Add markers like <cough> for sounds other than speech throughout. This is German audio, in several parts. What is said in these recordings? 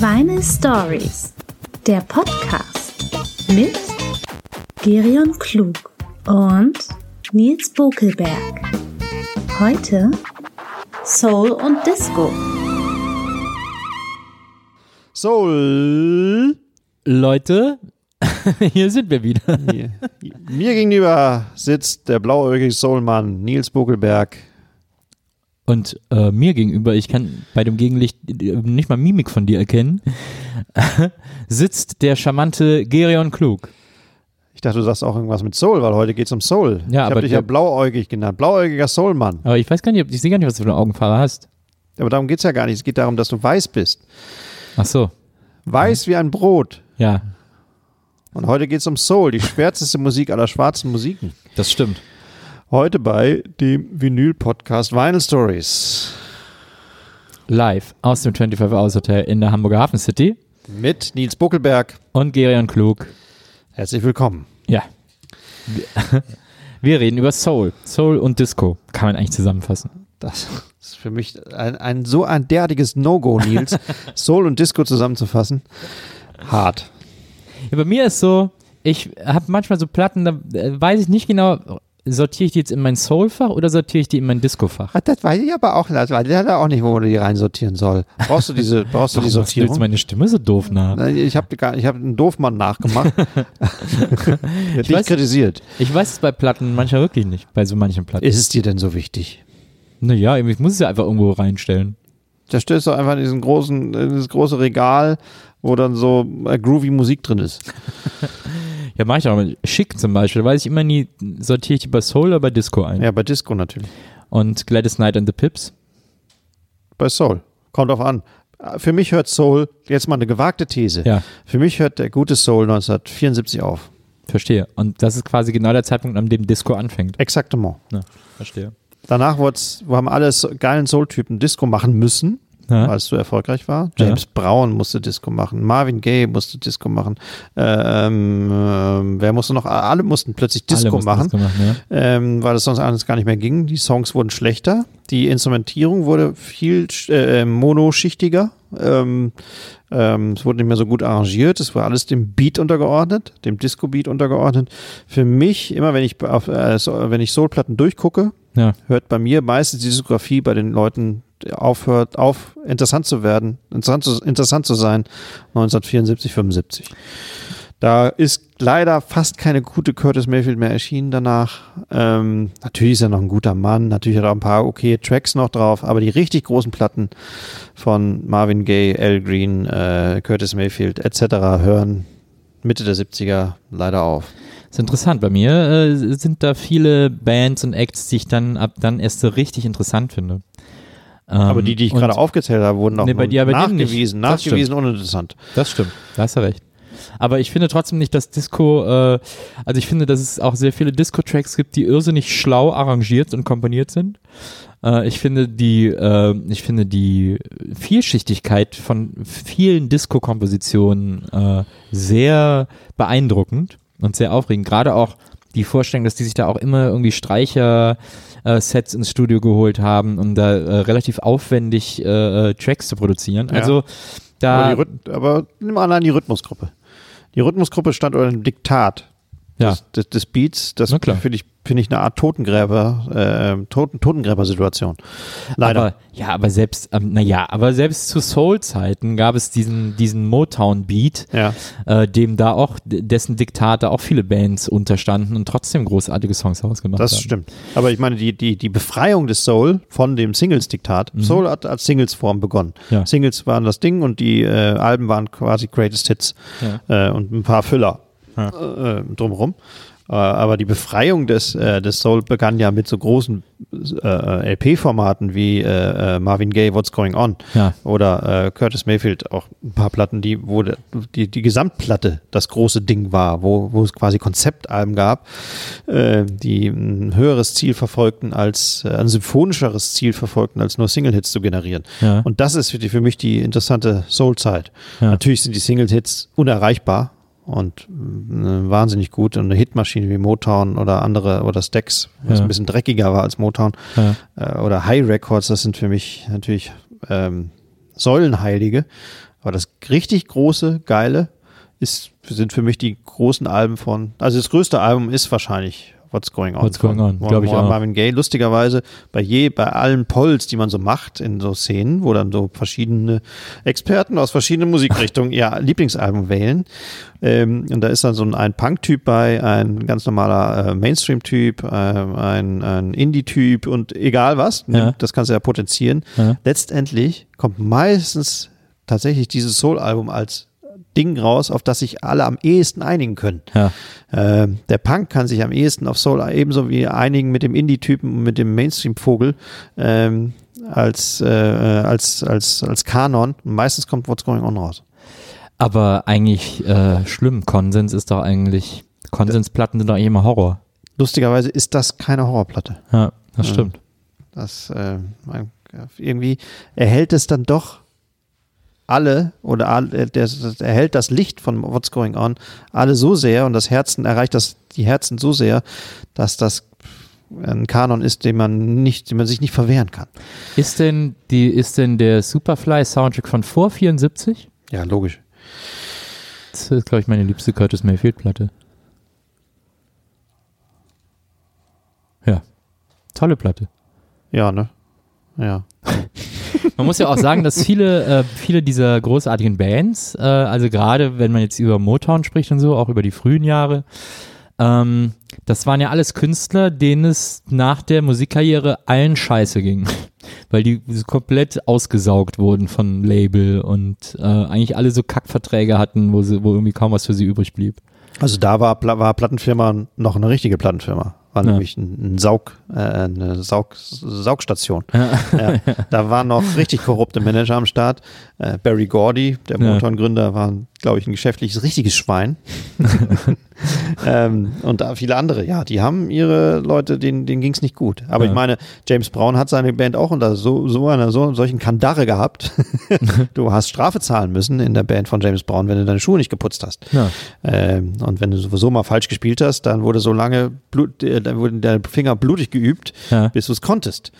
Vinyl Stories, der Podcast mit Gerion Klug und Nils Bokelberg. Heute Soul und Disco. Soul. Leute, <laughs> hier sind wir wieder. Mir gegenüber sitzt der blauäugige Soulmann Nils Buckelberg. Und äh, mir gegenüber, ich kann bei dem Gegenlicht äh, nicht mal Mimik von dir erkennen, <laughs> sitzt der charmante Gerion Klug. Ich dachte, du sagst auch irgendwas mit Soul, weil heute geht es um Soul. Ja, ich habe dich ja blauäugig genannt. Blauäugiger Soulmann. Aber ich weiß gar nicht, ob- ich sehe gar nicht, was du für eine Augenfarbe hast. Aber darum geht es ja gar nicht. Es geht darum, dass du weiß bist. Ach so, Weiß wie ein Brot. ja, Und heute geht es um Soul, die schwärzeste Musik aller schwarzen Musiken. das stimmt. Heute bei dem Vinyl-Podcast Vinyl Stories. Live aus dem 25 Hours Hotel in der Hamburger Hafen City Mit Nils Buckelberg. und Gerion Klug. Herzlich willkommen. Ja. <laughs> Wir reden über Soul. Soul und Disco. Kann man eigentlich zusammenfassen. Das ist für mich ein, ein so ein derartiges No-Go, Nils, <laughs> Soul und Disco zusammenzufassen. Hart. Ja, bei mir ist so, ich habe manchmal so Platten, da äh, weiß ich nicht genau, sortiere ich die jetzt in mein Soul-Fach oder sortiere ich die in mein Disco-Fach? Das weiß ich aber auch nicht, weil der hat auch nicht, wo man die reinsortieren soll. Brauchst du diese, <laughs> brauchst du die Warum machst du jetzt Sortierung? meine Stimme so doof nach? Ich habe ich hab einen Doofmann nachgemacht. <laughs> <laughs> Dich weiß- kritisiert. Ich weiß es bei Platten manchmal wirklich nicht, bei so manchen Platten. Ist es dir denn so wichtig? Naja, ich muss es ja einfach irgendwo reinstellen. Da stellst du einfach in diesen großen, in dieses große Regal, wo dann so äh, groovy Musik drin ist. <laughs> Ja, mache ich auch. Schick zum Beispiel, weiß ich immer nie, sortiere ich die bei Soul oder bei Disco ein. Ja, bei Disco natürlich. Und Gladys Knight and the Pips. Bei Soul. Kommt drauf an. Für mich hört Soul, jetzt mal eine gewagte These. Ja, Für mich hört der gute Soul 1974 auf. verstehe. Und das ist quasi genau der Zeitpunkt, an dem Disco anfängt. Exaktement. Ja, verstehe. Danach wir haben alle geilen Soul-Typen Disco machen müssen, Ja. weil es so erfolgreich war. James Brown musste Disco machen, Marvin Gaye musste Disco machen. Ähm, ähm, wer musste noch? Alle mussten plötzlich Disco mussten machen, Disco machen ja. ähm, weil es sonst alles gar nicht mehr ging. Die Songs wurden schlechter, die Instrumentierung wurde viel äh, monoschichtiger. Ähm, ähm, es wurde nicht mehr so gut arrangiert. Es war alles dem Beat untergeordnet, dem Disco-Beat untergeordnet. Für mich, immer wenn ich auf, äh, so, wenn ich Soulplatten durchgucke, ja. hört bei mir meistens die Diskografie bei den Leuten aufhört, auf interessant zu werden, interessant zu, interessant zu sein, 1974, 75. Da ist leider fast keine gute Curtis Mayfield mehr erschienen danach. Ähm, natürlich ist er noch ein guter Mann, natürlich hat er auch ein paar okay Tracks noch drauf, aber die richtig großen Platten von Marvin Gaye, Al Green, äh, Curtis Mayfield etc. hören Mitte der 70er leider auf. ist interessant. Bei mir äh, sind da viele Bands und Acts, die ich dann ab dann erst so richtig interessant finde. Ähm, Aber die, die ich und gerade aufgezählt habe, wurden auch Nee, bei dir- bei nicht. nachgewiesen, Das nachgewiesen, uninteressant. Das stimmt, da hast du recht. Aber ich finde trotzdem nicht, dass Disco, äh, also ich finde, dass es auch sehr viele Disco-Tracks gibt, die irrsinnig schlau arrangiert und komponiert sind. Äh, ich finde die, äh, ich finde die Vielschichtigkeit von vielen Disco-Kompositionen äh, sehr beeindruckend und sehr aufregend. Gerade auch die Vorstellung, dass die sich da auch immer irgendwie Streicher äh, Sets ins Studio geholt haben, um da äh, relativ aufwendig äh, äh, Tracks zu produzieren. Ja. Also da Aber, aber nimm mal allein die Rhythmusgruppe. Die Rhythmusgruppe stand unter dem Diktat Ja. des, des, des Beats. Das finde ich, finde ich eine Art Totengräber, äh, Toten, Totengräber-Situation. Leider. Aber, ja, aber selbst, ähm, naja, aber selbst zu Soul-Zeiten gab es diesen, diesen Motown-Beat, ja. äh, dem da auch, dessen Diktat da auch viele Bands unterstanden und trotzdem großartige Songs ausgemacht Das haben. stimmt. Aber ich meine, die, die, die Befreiung des Soul von dem Singles-Diktat. Soul hat als Singles-Form begonnen. Mhm. Ja. Singles waren das Ding und die äh, Alben waren quasi Greatest Hits äh, und ein paar Füller äh, drumherum. Äh, aber die Befreiung des, äh, des Soul begann ja mit so großen äh, LP-Formaten wie äh, äh, Marvin Gaye, What's Going On Ja. oder äh, Curtis Mayfield, auch ein paar Platten, die, wo der, die, die Gesamtplatte das große Ding war, wo, wo es quasi Konzeptalben gab, äh, die ein höheres Ziel verfolgten als, äh, ein symphonischeres Ziel verfolgten, als nur Single-Hits zu generieren. Ja. Und das ist für, die, für mich die interessante Soul-Zeit. Natürlich sind die Single-Hits unerreichbar und äh, wahnsinnig gut und eine Hitmaschine wie Motown oder andere oder Stax, was Ja. ein bisschen dreckiger war als Motown Ja. äh, oder High Records, das sind für mich natürlich ähm, Säulenheilige. Aber das richtig große, geile ist, sind für mich die großen Alben von, also das größte Album ist wahrscheinlich What's Going On. What's Going On, von glaub ich auch. Marvin Gaye. Lustigerweise bei je, bei allen Polls, die man so macht in so Szenen, wo dann so verschiedene Experten aus verschiedenen Musikrichtungen <laughs> ihr Lieblingsalbum wählen. Ähm, und da ist dann so ein, ein Punk-Typ bei, ein ganz normaler äh, Mainstream-Typ, äh, ein, ein Indie-Typ und egal was, Ja. das kannst du ja potenzieren. Ja. Letztendlich kommt meistens tatsächlich dieses Soul-Album als Ding raus, auf das sich alle am ehesten einigen können. Ja. Ähm, der Punk kann sich am ehesten auf Soul ebenso wie einigen mit dem Indie-Typen und mit dem Mainstream-Vogel ähm, als, äh, als, als, als Kanon. Meistens kommt What's Going On raus. Aber eigentlich äh, schlimm. Konsens ist doch eigentlich, Konsensplatten sind doch immer Horror. Lustigerweise ist das keine Horrorplatte. Ja, das stimmt. Das äh, irgendwie erhält es dann doch alle oder all, äh, der, das erhält das Licht von What's Going On alle so sehr und das Herzen erreicht das die Herzen so sehr, dass das ein Kanon ist, den man nicht, den man sich nicht verwehren kann. Ist denn, die, ist denn der Superfly-Soundtrack von vor 74? Ja, logisch. Das ist, glaube ich, meine liebste Curtis Mayfield-Platte. Ja. Tolle Platte. Ja, ne? Ja. <laughs> Man muss ja auch sagen, dass viele, äh, viele dieser großartigen Bands, äh, also gerade wenn man jetzt über Motown spricht und so, auch über die frühen Jahre, ähm, das waren ja alles Künstler, denen es nach der Musikkarriere allen scheiße ging. Weil die komplett ausgesaugt wurden von Label und äh, eigentlich alle so Kackverträge hatten, wo, sie, wo irgendwie kaum was für sie übrig blieb. Also da war, war Plattenfirma noch eine richtige Plattenfirma. War Ja. nämlich ein, ein Saug, äh, eine Saug, Saugstation. Ja, da waren noch richtig korrupte Manager am Start. Äh, Barry Gordy, der Ja. Motown-Gründer, war, glaube ich, ein geschäftliches, richtiges Schwein. <laughs> ähm, und da viele andere, ja, die haben ihre Leute, denen, denen ging es nicht gut. Aber Ja. ich meine, James Brown hat seine Band auch unter so, so einer so, solchen Kandare gehabt. <laughs> du hast Strafe zahlen müssen in der Band von James Brown, wenn du deine Schuhe nicht geputzt hast. Ja. Ähm, und wenn du sowieso mal falsch gespielt hast, dann wurde so lange Blut, äh, dann wurden deine Finger blutig geübt, Ja. bis du es konntest.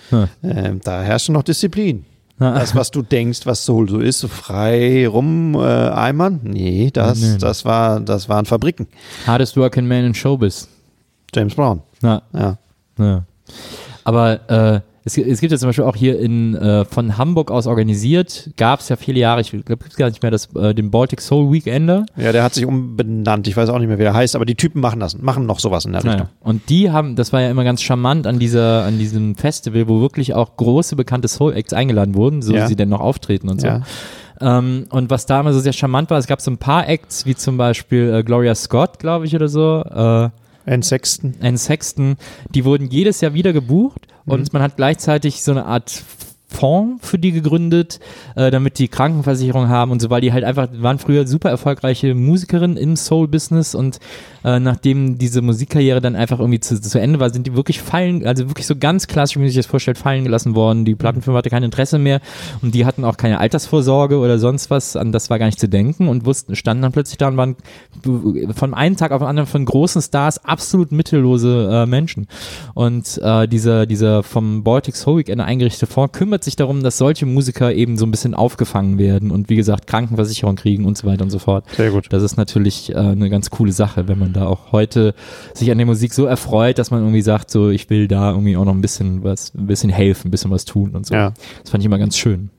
Ähm, da herrschte noch Disziplin. Das, was du denkst, was Soul so ist, so frei rum äh, eimern, nee, das, Nee. das war, das waren Fabriken. Hardest working man in Showbiz. James Brown. Ja. Ja. Ja. Aber äh, es, es gibt ja zum Beispiel auch hier in äh, von Hamburg aus organisiert, gab es ja viele Jahre, ich glaube, gibt es gar nicht mehr, das, äh, den Baltic Soul Weekender. Ja, der hat sich umbenannt. Ich weiß auch nicht mehr, wie der heißt, aber die Typen machen das, machen noch sowas in der Richtung. Naja. Und die haben, das war ja immer ganz charmant an dieser, an diesem Festival, wo wirklich auch große bekannte Soul Acts eingeladen wurden, so Ja. wie sie denn noch auftreten und so. Ja. Ähm, und was da immer so sehr charmant war, es gab so ein paar Acts, wie zum Beispiel äh, Gloria Scott, glaube ich, oder so. Äh, Ann Sexton. Anne Sexton, die wurden jedes Jahr wieder gebucht und man hat gleichzeitig so eine Art Fonds für die gegründet, äh, damit die Krankenversicherung haben und so, weil die halt einfach waren früher super erfolgreiche Musikerinnen im Soul-Business und äh, nachdem diese Musikkarriere dann einfach irgendwie zu, zu Ende war, sind die wirklich fallen, also wirklich so ganz klassisch, wie man sich das vorstellt, fallen gelassen worden. Die Plattenfirma hatte kein Interesse mehr und die hatten auch keine Altersvorsorge oder sonst was, an das war gar nicht zu denken und wussten, standen dann plötzlich da und waren von einem Tag auf den anderen von großen Stars absolut mittellose äh, Menschen. Und äh, dieser, dieser vom Baltic Soul Weekend eingerichtete Fonds kümmert sich darum, dass solche Musiker eben so ein bisschen aufgefangen werden und wie gesagt Krankenversicherung kriegen und so weiter und so fort. Sehr gut. Das ist natürlich äh, eine ganz coole Sache, wenn man da auch heute sich an der Musik so erfreut, dass man irgendwie sagt, so ich will da irgendwie auch noch ein bisschen was, ein bisschen helfen, ein bisschen was tun und so. Ja. Das fand ich immer ganz schön.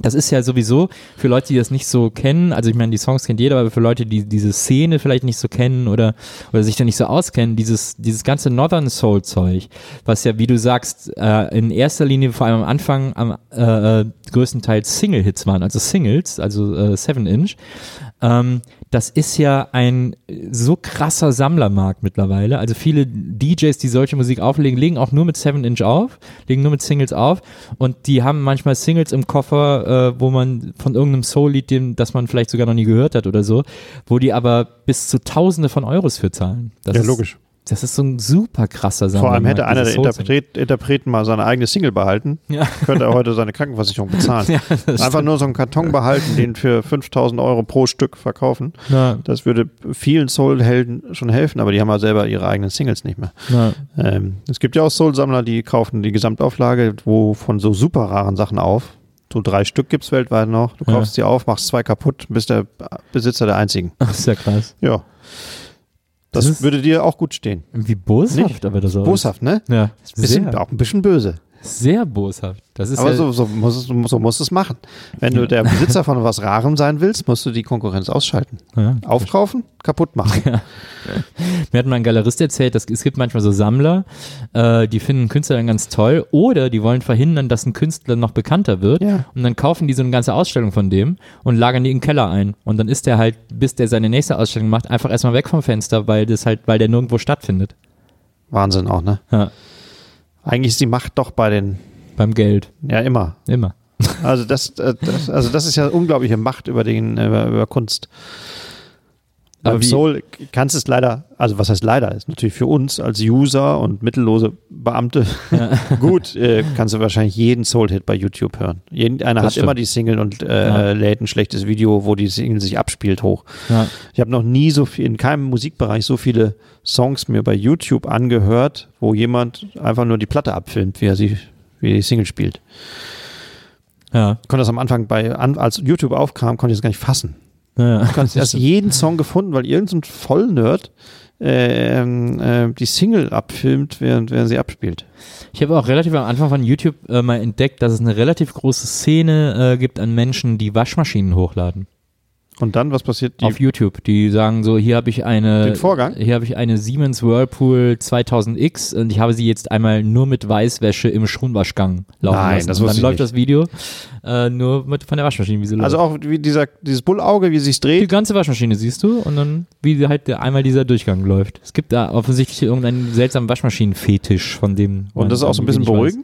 Das ist ja sowieso für Leute, die das nicht so kennen, also ich meine, die Songs kennt jeder, aber für Leute, die diese Szene vielleicht nicht so kennen oder, oder sich da nicht so auskennen, dieses, dieses ganze Northern Soul Zeug, was ja, wie du sagst, äh, in erster Linie vor allem am Anfang am äh, äh, größtenteils Single-Hits waren, also Singles, also äh, Seven Inch. Ähm, das ist ja ein so krasser Sammlermarkt mittlerweile. Also viele DJs, die solche Musik auflegen, legen auch nur mit 7 Inch auf, legen nur mit Singles auf und die haben manchmal Singles im Koffer, äh, wo man von irgendeinem Soul-Lied, dem- das man vielleicht sogar noch nie gehört hat oder so, wo die aber bis zu Tausende von Euros für zahlen. Das Ja, ist, logisch. Das ist so ein super krasser Vor Sammlermarkt. allem hätte einer der. Interpret Interpreten mal seine eigene Single behalten, Ja. könnte er heute seine Krankenversicherung bezahlen. <laughs> Ja, Einfach nur so einen Karton behalten, den für 5000 Euro pro Stück verkaufen. Ja, Das würde vielen Soul-Helden schon helfen, aber die haben ja selber ihre eigenen Singles nicht mehr. Ähm, es gibt ja auch Soul-Sammler, die kaufen die Gesamtauflage, wo von so super raren Sachen auf. so drei Stück gibt's weltweit noch. Du kaufst sie auf, machst zwei kaputt, bist der Besitzer der einzigen. Das ist ja krass. Ja. Das, Das würde dir auch gut stehen. Wie boshaft Nicht? aber das aus. Boshaft, ne? Ja, Bisschen, auch ein bisschen böse. Sehr boshaft. Das ist Aber ja, so, so, muss es, so musst du es machen. Wenn du der Besitzer <laughs> von was Rarem sein willst, musst du die Konkurrenz ausschalten. ja. Aufkaufen, kaputt machen. <laughs> Mir hat mal ein Galerist erzählt, dass es gibt manchmal so Sammler, äh, die finden einen Künstler dann ganz toll oder die wollen verhindern, dass ein Künstler noch bekannter wird Ja. und dann kaufen die so eine ganze Ausstellung von dem und lagern die in den Keller ein und dann ist der halt, bis der seine nächste Ausstellung macht, einfach erstmal weg vom Fenster, weil das halt, weil der nirgendwo stattfindet. Wahnsinn auch, ne? Ja, Eigentlich ist die Macht doch bei den, beim Geld. ja immer. Immer. Also das, äh, das, also das ist ja unglaubliche Macht über, den, über, über Kunst. Aber Soul kannst es leider, also was heißt leider, ist natürlich für uns als User und mittellose Beamte <laughs> gut, äh, kannst du wahrscheinlich jeden Soul-Hit bei YouTube hören. Jeden, einer Das hat stimmt. immer die Single und äh, Ja. lädt ein schlechtes Video, wo die Single sich abspielt, hoch. Ja. Ich habe noch nie so viel, in keinem Musikbereich so viele Songs mir bei YouTube angehört, wo jemand einfach nur die Platte abfilmt, wie er sie, wie die Single spielt. Ja. Ich konnte das am Anfang bei, als YouTube aufkam, konnte ich das gar nicht fassen. Ja. Du hast <laughs> erst jeden Song gefunden, weil irgendein Vollnerd äh, ähm, äh, die Single abfilmt, während, während sie abspielt. Ich habe auch relativ am Anfang von YouTube äh, mal entdeckt, dass es eine relativ große Szene äh, gibt an Menschen, die Waschmaschinen hochladen. Und dann, was passiert? Die, auf YouTube. Die sagen so, hier habe ich eine Den Vorgang? Hier habe ich eine Siemens Whirlpool 2000X und ich habe sie jetzt einmal nur mit Weißwäsche im Schonwaschgang laufen Nein, lassen. das und dann ich läuft nicht. das Video äh, nur mit, von der Waschmaschine, wie sie also läuft. auch wie dieser, dieses Bullauge, wie sich's Die dreht. ganze Waschmaschine siehst du und dann wie sie halt einmal dieser Durchgang läuft. Es gibt da offensichtlich irgendeinen seltsamen Waschmaschinenfetisch von dem. Und das ist auch so ein bisschen ich weiß.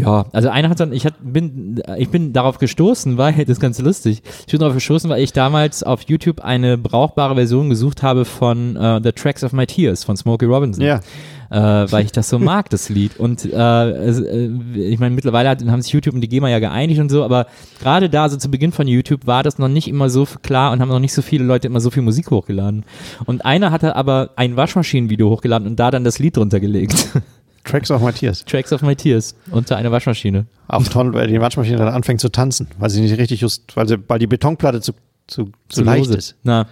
Ja, also einer hat dann, ich hat, bin, ich bin darauf gestoßen, weil, <laughs> das ist ganz lustig, ich bin darauf gestoßen, weil ich damals auf YouTube eine brauchbare Version gesucht habe von äh, The Tracks of My Tears von Smokey Robinson. Ja. Äh, weil ich das so mag, das Lied. Und äh, äh, ich meine, mittlerweile hat, haben sich YouTube und die GEMA ja geeinigt und so, aber gerade da, so zu Beginn von YouTube, war das noch nicht immer so klar und haben noch nicht so viele Leute immer so viel Musik hochgeladen. Und einer hatte aber ein Waschmaschinenvideo hochgeladen und da dann das Lied drunter gelegt. <laughs> Tracks of Matthias. Tracks of My Tears unter einer Waschmaschine. Auch toll, weil die Waschmaschine dann anfängt zu tanzen, weil sie nicht richtig just, weil, sie, weil die Betonplatte zu, zu, zu leicht lose. ist. Na,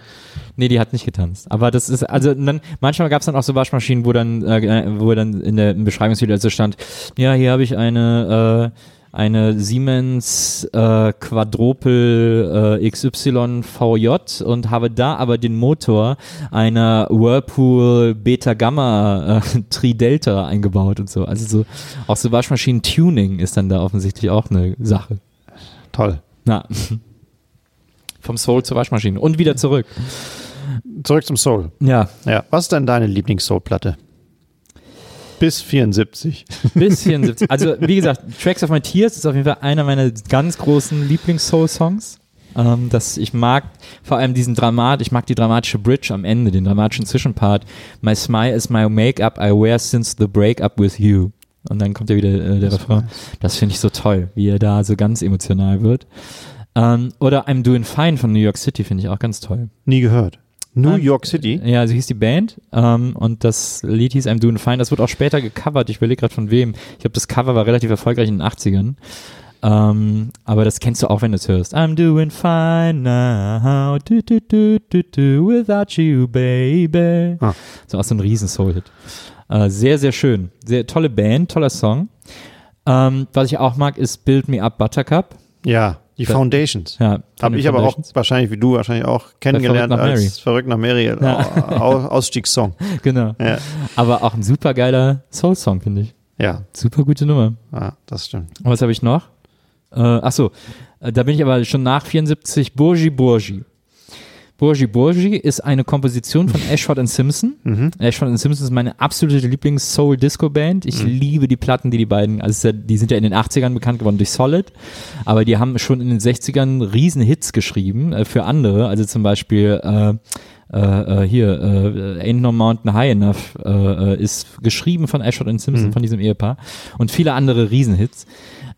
nee, die hat nicht getanzt. Aber das ist, also dann, manchmal gab es dann auch so Waschmaschinen, wo dann, äh, wo dann in der im Beschreibungsvideo so stand, ja, hier habe ich eine, äh, eine Siemens äh, Quadruple äh, XY VJ und habe da aber den Motor einer Whirlpool Beta Gamma äh, <laughs> Tri Delta eingebaut und so. Also so auch so Waschmaschinen-Tuning ist dann da offensichtlich auch eine Sache. Toll. Na. <laughs> Vom Soul zur Waschmaschine und wieder zurück. Zurück zum Soul. Ja, Ja. Was ist denn deine Lieblings-Soul-Platte? Bis 74. bis 74. Also, wie gesagt, Tracks of My Tears ist auf jeden Fall einer meiner ganz großen Lieblings-Soul-Songs. Ähm, das, ich mag vor allem diesen Dramat, ich mag die dramatische Bridge am Ende, den dramatischen Zwischenpart. My smile is my make-up I wear since the breakup with you. Und dann kommt ja wieder äh, der Refrain. Das finde ich so toll, wie er da so ganz emotional wird. Ähm, oder I'm Doing Fine von New York City finde ich auch ganz toll. Nie gehört. New Ähm, York City. Ja, so hieß die Band ähm, und das Lied hieß I'm Doing Fine. Das wird auch später gecovert. Ich überlege gerade von wem. Ich glaube, das Cover war relativ erfolgreich in den 80ern. Ähm, aber das kennst du auch, wenn du es hörst. I'm doing fine now, do, do, do, do, do, without you, baby. Ah. So auch so ein riesen Soul-Hit. Äh, sehr, sehr schön. Sehr tolle Band, toller Song. Ähm, was ich auch mag, ist Build Me Up Buttercup. Ja, die Da- Foundations. Ja, Habe ich aber auch wahrscheinlich, wie du wahrscheinlich auch kennengelernt Verrückt als Verrückt nach Mary Au- Ausstiegssong. <laughs> Genau. Ja. Aber auch ein super geiler Soul-Song, finde ich. ja, Super gute Nummer. ja, das stimmt. Und was habe ich noch? Äh, achso, äh, da bin ich aber schon nach 74. Burgi Burgi. Burgi Burgi ist eine Komposition von <laughs> Ashford and Simpson. Mhm. Ashford and Simpson ist meine absolute Lieblings-Soul-Disco-Band. Ich liebe die Platten, die die beiden, also die sind ja in den 80ern bekannt geworden durch Solid, aber die haben schon in den 60ern riesen Hits geschrieben äh, für andere, also zum Beispiel äh, äh, äh, hier, äh, Ain't No Mountain High Enough äh, äh, ist geschrieben von Ashford and Simpson, von diesem Ehepaar und viele andere Riesenhits.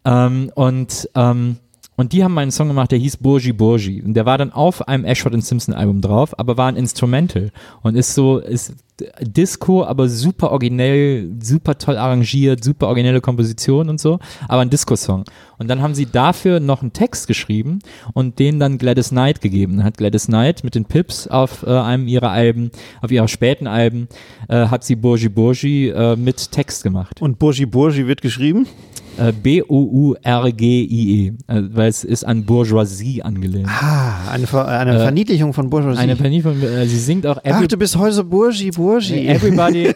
Ähm, und ähm, Und die haben einen Song gemacht, der hieß Burgi Burgi. Und der war dann auf einem Ashford Simpson Album drauf, aber war ein Instrumental. Und ist so, ist Disco, aber super originell, super toll arrangiert, super originelle Komposition und so, aber ein Disco-Song. Und dann haben sie dafür noch einen Text geschrieben und den dann Gladys Knight gegeben. Dann hat Gladys Knight mit den Pips auf äh, einem ihrer Alben, auf ihrer späten Alben, äh, hat sie Burgi Burgi äh, mit Text gemacht. Und Burgi Burgi wird geschrieben? Äh, B-O-U-R-G-I-E, äh, weil es ist an Bourgeoisie angelehnt. Ah, eine, Ver eine Äh, Verniedlichung von Bourgeoisie. Eine Verniedlichung, äh, sie singt auch Ach, du bist heute so Burgi Burgi. Everybody,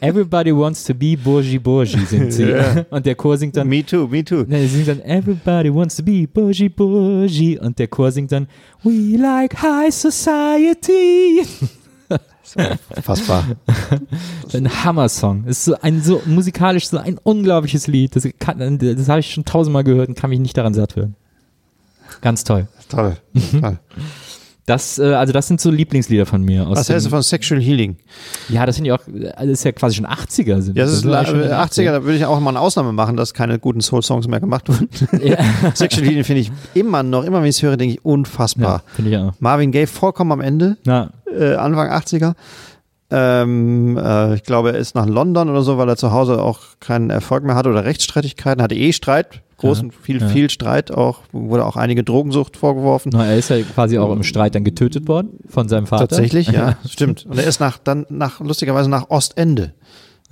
everybody wants to be Bourgi Bourgi, singt sie. Ja. Und der Chor singt dann, me too, me too. sie singt dann Everybody wants to be Bourgi Bourgi und der Chor singt dann We like high society. Fassbar. <laughs> Ein Hammer-Song. Es ist so ein so musikalisch so ein unglaubliches Lied. Das, kann- das habe ich schon tausendmal gehört und kann mich nicht daran satt hören. Ganz toll. Toll. Mhm. Toll. Das, äh, also das sind so Lieblingslieder von mir. Aus Was du von Sexual Healing? Ja, das finde ich auch, das ist ja quasi schon 80er. Sind Ja, das ist sind ja schon in den 80er, da würde ich auch mal eine Ausnahme machen, dass keine guten Soul-Songs mehr gemacht wurden. <laughs> Ja, <laughs> Sexual Healing finde ich immer noch, immer wenn ich es höre, denke ich, ja unfassbar. finde ich auch. Marvin Gaye vollkommen am Ende, äh, Anfang 80er. Ähm, äh, ich glaube, er ist nach London oder so, weil er zu Hause auch keinen Erfolg mehr hatte oder Rechtsstreitigkeiten, hatte eh Streit, großen, viel, ja. viel Streit auch, wurde auch einige Drogensucht vorgeworfen. na, er ist ja quasi auch im Streit dann getötet worden von seinem Vater. Tatsächlich, ja, <laughs> stimmt. Und er ist nach, dann nach, lustigerweise nach Ostende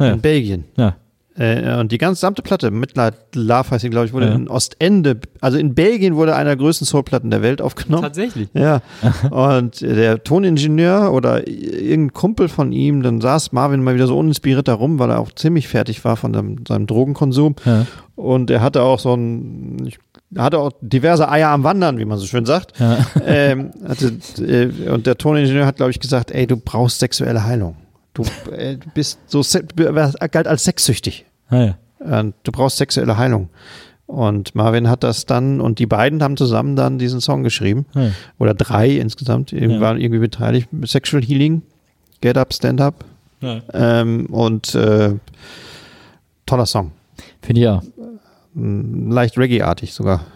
Ja. in Belgien. Ja. Äh, und die gesamte Platte, Midnight Love heißt sie, glaube ich, wurde Ja. in Ostende, also in Belgien wurde einer der größten Soulplatten der Welt aufgenommen. Tatsächlich. Ja, und der Toningenieur oder irgendein Kumpel von ihm, dann saß Marvin mal wieder so uninspiriert da rum, weil er auch ziemlich fertig war von seinem, seinem Drogenkonsum. Ja. Und er hatte auch so ein, ich- er hatte auch diverse Eier am Wandern, wie man so schön sagt. Ja. ähm, hatte, äh, und der Toningenieur hat, glaube ich, gesagt, ey, du brauchst sexuelle Heilung. Du äh, bist so, du galt als sexsüchtig. Ah, ja. Und du brauchst sexuelle Heilung. Und Marvin hat das dann, und die beiden haben zusammen dann diesen Song geschrieben. Ja. Oder drei insgesamt, Ja. waren irgendwie beteiligt. Sexual Healing, Get Up, Stand Up. Ja. Ähm, und äh, toller Song. Finde ich auch. Mm, Leicht Reggae-artig sogar.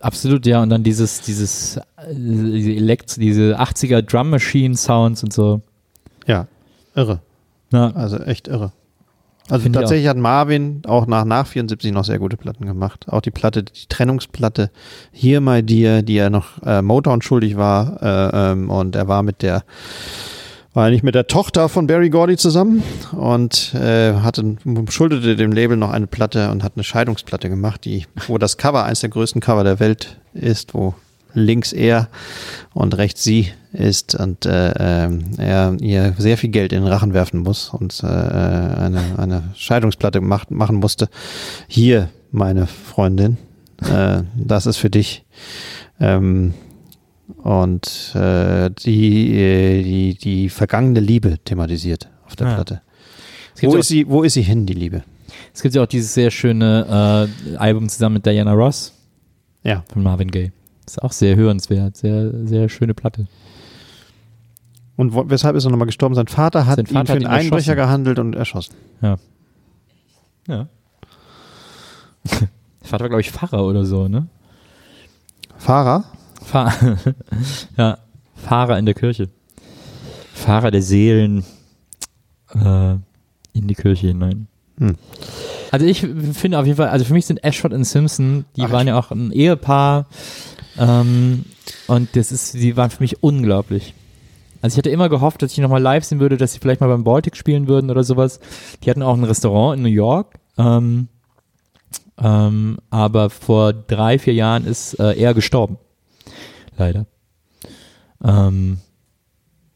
Absolut, ja. Und dann dieses, dieses, äh, diese, Elekt diese 80er Drum Machine Sounds und so. Ja, irre. Ja. Also echt irre. Also Finde ich tatsächlich hat Marvin auch nach, nach 74 noch sehr gute Platten gemacht. Auch die Platte, die Trennungsplatte Here My Dear, die er noch äh, Motown schuldig war. Äh, ähm, und er war mit der, war eigentlich mit der Tochter von Barry Gordy zusammen und äh, hatte, schuldete dem Label noch eine Platte und hat eine Scheidungsplatte gemacht, die, wo das Cover eines der größten Cover der Welt ist, wo links er und rechts sie ist und äh, ähm, er ihr sehr viel Geld in den Rachen werfen muss und äh, eine, eine Scheidungsplatte macht, machen musste. Hier, meine Freundin, äh, das ist für dich. Ähm, und äh, die, äh, die, die vergangene Liebe thematisiert auf der Ja. Platte. Wo ist, sie, wo ist sie hin, die Liebe? Es gibt ja auch dieses sehr schöne äh, Album zusammen mit Diana Ross Ja. von Marvin Gaye. Ist auch sehr hörenswert, sehr, sehr schöne Platte. Und wo, weshalb ist er nochmal gestorben? Sein Vater hat Sein ihn Vater für hat einen ihn Einbrecher erschossen. gehandelt und erschossen. Ja. Ja. <laughs> Vater war, glaube ich, Pfarrer oder so, ne? Fahrer? Fahr <laughs> ja, Fahrer in der Kirche. Fahrer der Seelen äh, in die Kirche hinein. Hm. Also ich finde auf jeden Fall, also für mich sind Ashford und Simpson, die Ach, waren ja auch ein Ehepaar ähm, und das ist, die waren für mich unglaublich. Also ich hatte immer gehofft, dass ich nochmal live sehen würde, dass sie vielleicht mal beim Baltic spielen würden oder sowas. Die hatten auch ein Restaurant in New York, ähm, ähm, aber vor drei, vier Jahren ist äh, er gestorben. Leider. Ähm,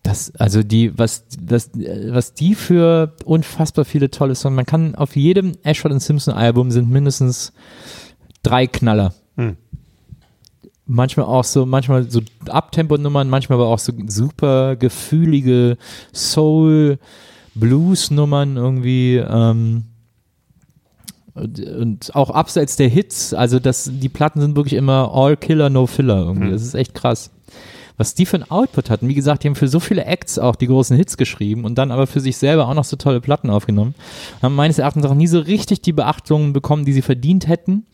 das, also die, was, was, äh, was die für unfassbar viele tolle Songs, man kann auf jedem Ashford und Simpson Album sind mindestens drei Knaller. Hm. Manchmal auch so, manchmal so Abtempo-Nummern, manchmal aber auch so super gefühlige Soul, Blues-Nummern irgendwie, ähm, und, und auch abseits der Hits, also das, die Platten sind wirklich immer all Killer, no Filler irgendwie. Mhm. Das ist echt krass. Was die für ein Output hatten. Wie gesagt, die haben für so viele Acts auch die großen Hits geschrieben und dann aber für sich selber auch noch so tolle Platten aufgenommen. Haben meines Erachtens auch nie so richtig die Beachtung bekommen, die sie verdient hätten.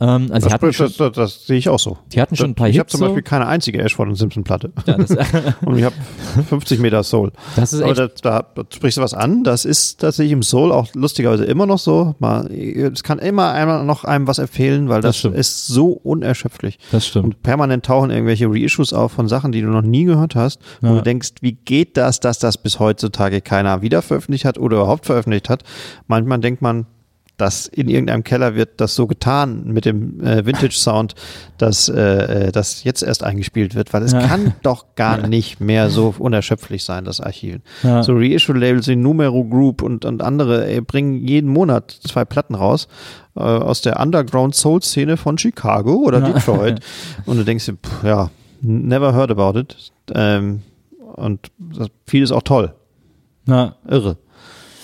Ähm, also Das, hatten das, schon, das, das sehe ich auch so. die hatten schon ein paar ich habe Hits. zum Beispiel so. keine einzige Ashford und Simpson Platte. Ja, <laughs> und ich habe 50 Meter Soul. das ist Aber echt da, da sprichst du was an. Das ist tatsächlich im Soul auch lustigerweise immer noch so. Es kann immer einer noch einem was empfehlen, weil Das das, ist so unerschöpflich. Das stimmt. Und permanent tauchen irgendwelche Reissues auf von Sachen, die du noch nie gehört hast, wo Ja. du denkst, wie geht das, dass das bis heutzutage keiner wieder veröffentlicht hat oder überhaupt veröffentlicht hat. Manchmal denkt man, dass in irgendeinem Keller wird das so getan mit dem äh, Vintage-Sound, dass äh, äh, das jetzt erst eingespielt wird, weil es Ja. kann <laughs> doch gar nicht mehr so unerschöpflich sein, das Archiv. Ja. So Reissue-Labels wie Numero Group und, und andere ey, bringen jeden Monat zwei Platten raus äh, aus der Underground-Soul-Szene von Chicago oder Ja. Detroit <laughs> und du denkst dir, pff, ja, never heard about it. Ähm, und das, vieles auch toll. Ja, Irre.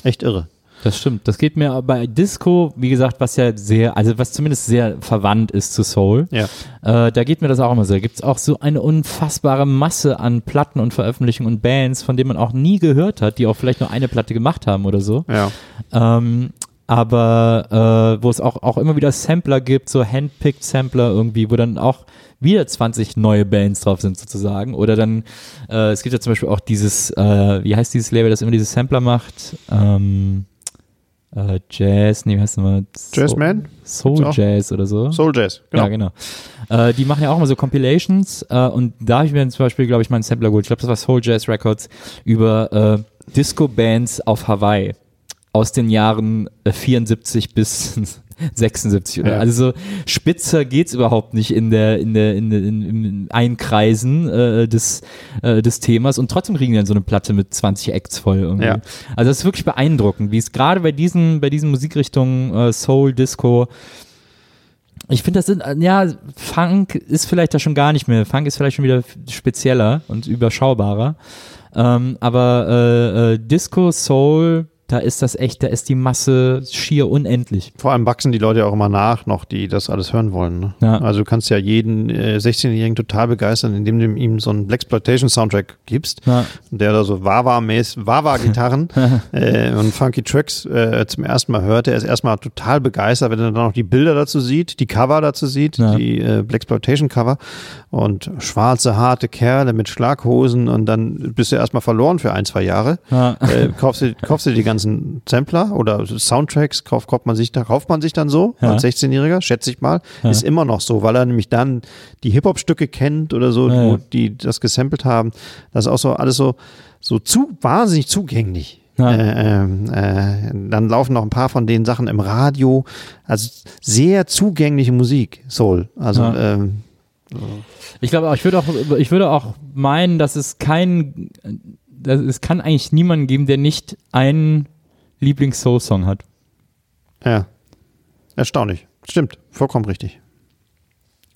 Echt irre. das stimmt. Das geht mir bei Disco, wie gesagt, was ja sehr, also was zumindest sehr verwandt ist zu Soul. Ja. Äh, da geht mir das auch immer so. Da gibt es auch so eine unfassbare Masse an Platten und Veröffentlichungen und Bands, von denen man auch nie gehört hat, die auch vielleicht nur eine Platte gemacht haben oder so. Ja. Ähm, aber äh, wo es auch, auch immer wieder Sampler gibt, so handpicked Sampler irgendwie, wo dann auch wieder 20 neue Bands drauf sind sozusagen. Oder dann, äh, es gibt ja zum Beispiel auch dieses, äh, wie heißt dieses Label, das immer diese Sampler macht? Ähm, äh, Jazz, nee, wie heißt das nochmal? Jazzman? Soul? Jazz oder so. Soul Jazz. Genau. Ja, genau. Äh, die machen ja auch immer so Compilations äh, und da habe ich mir zum Beispiel, glaube ich, mal einen Sampler geholt. Ich glaube, das war Soul Jazz Records über äh, Disco-Bands auf Hawaii aus den Jahren äh, 74 bis 76 oder Ja. also so spitzer geht's überhaupt nicht in der in der in, in, im Einkreisen äh, des äh, des Themas und trotzdem kriegen die dann so eine Platte mit 20 Acts voll irgendwie. Ja. Also das ist wirklich beeindruckend, wie es gerade bei diesen bei diesen Musikrichtungen äh, Soul Disco ich finde, das sind, äh, ja, Funk ist vielleicht da schon gar nicht mehr. Funk ist vielleicht schon wieder spezieller und überschaubarer. Ähm, aber äh, äh, Disco, Soul, da ist das echt, da ist die Masse schier unendlich. Vor allem wachsen die Leute auch immer nach, noch, die das alles hören wollen. Ne? Ja. Also du kannst ja jeden äh, 16-Jährigen total begeistern, indem du ihm so einen Blaxploitation-Soundtrack gibst, Ja. der da so Wawa-Gitarren <laughs> äh, und funky Tracks äh, zum ersten Mal hört. Der ist erstmal total begeistert, wenn er dann noch die Bilder dazu sieht, die Cover dazu sieht, Ja. die äh, Blaxploitation-Cover und schwarze, harte Kerle mit Schlaghosen und dann bist du erstmal verloren für ein, zwei Jahre. Ja. äh, kaufst, du, kaufst du die ganzen Sampler oder Soundtracks, kauft, kauft man sich da, kauft man sich dann so Ja. als 16-Jähriger, schätze ich mal, Ja. ist immer noch so, weil er nämlich dann die Hip-Hop-Stücke kennt oder so, Ja, die das gesampelt haben. Das ist auch so alles so, so zu wahnsinnig zugänglich. Äh, ähm, äh, dann laufen noch ein paar von den Sachen im Radio. Also sehr zugängliche Musik, Soul. Also ähm, Ich glaube ich würde auch, ich würde auch meinen, dass es kein, dass es kann eigentlich niemanden geben, der nicht einen Lieblings-Soul-Song hat. ja, erstaunlich. Stimmt, vollkommen richtig.